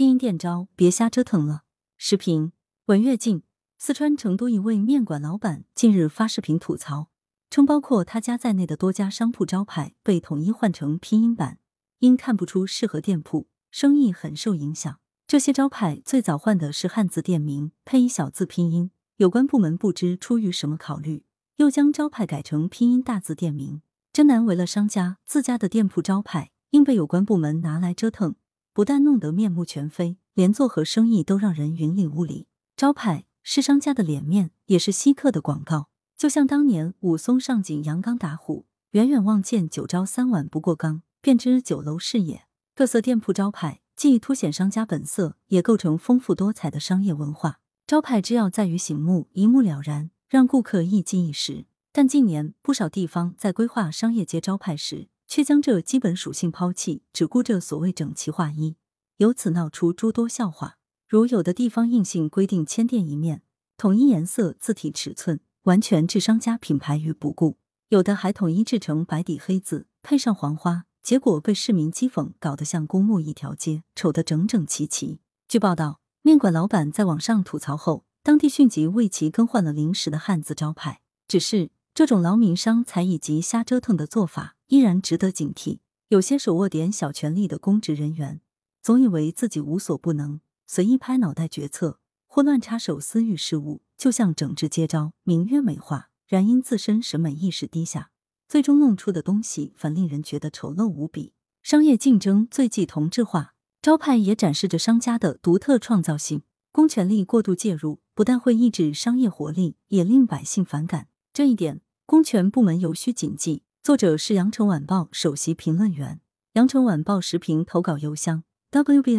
拼音店招，别瞎折腾了。视频文跃进，四川成都一位面馆老板近日发视频吐槽，称包括他家在内的多家商铺招牌被统一换成拼音版，因看不出适合店铺，生意很受影响。这些招牌最早换的是汉字店名，配一小字拼音，有关部门不知出于什么考虑，又将招牌改成拼音大字店名，真难为了商家，自家的店铺招牌硬被有关部门拿来折腾。不但弄得面目全非，连做何生意都让人云里雾里。招牌是商家的脸面，也是稀客的广告。就像当年武松上井阳刚打虎，远远望见酒招三碗不过冈，便知酒楼是也。各色店铺招牌既凸显商家本色，也构成丰富多彩的商业文化。招牌之要在于醒目，一目了然，让顾客一记一时。但近年不少地方在规划商业街招牌时，却将这基本属性抛弃，只顾着所谓整齐划一，由此闹出诸多笑话。如有的地方硬性规定千店一面，统一颜色、字体、尺寸，完全置商家品牌于不顾；有的还统一制成白底黑字，配上黄花，结果被市民讥讽，搞得像公墓一条街，丑得整整齐齐。据报道，面馆老板在网上吐槽后，当地迅即为其更换了临时的汉字招牌。只是这种劳民伤财以及瞎折腾的做法。依然值得警惕。有些手握点小权力的公职人员，总以为自己无所不能，随意拍脑袋决策或乱插手私域事务，就像整治接招，名曰美化，然因自身审美意识低下，最终弄出的东西反令人觉得丑陋无比。商业竞争最忌同质化，招牌也展示着商家的独特创造性。公权力过度介入，不但会抑制商业活力，也令百姓反感。这一点，公权部门尤需谨记。作者是羊城晚报首席评论员，羊城晚报时评投稿邮箱 wbspycwb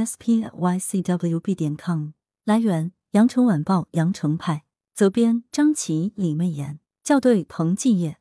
点 com。来源：羊城晚报羊城派，责编：张琪、李媚妍，校对：彭继业。